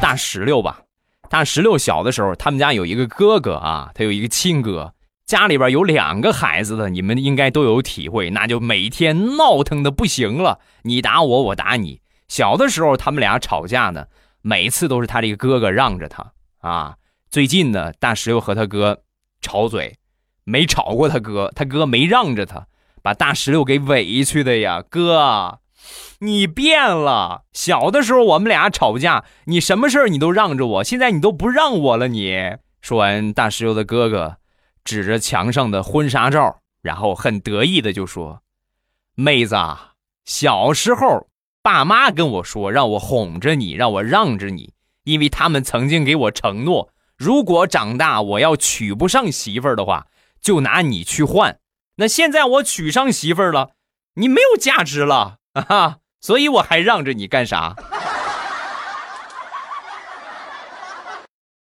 大石榴吧。大石榴小的时候，他们家有一个哥哥啊，他有一个亲哥，家里边有两个孩子的，你们应该都有体会，那就每天闹腾的不行了，你打我，我打你。小的时候他们俩吵架呢，每次都是他这个哥哥让着他啊。最近呢，大石榴和他哥吵嘴，没吵过他哥，他哥没让着他，把大石榴给委屈的呀，哥。你变了，小的时候我们俩吵架，你什么事儿你都让着我，现在你都不让我了。你说完，大石榴的哥哥指着墙上的婚纱照，然后很得意的就说：“妹子，小时候爸妈跟我说，让我哄着你，让我让着你，因为他们曾经给我承诺，如果长大我要娶不上媳妇儿的话，就拿你去换。那现在我娶上媳妇儿了，你没有价值了啊哈！”所以我还让着你干啥？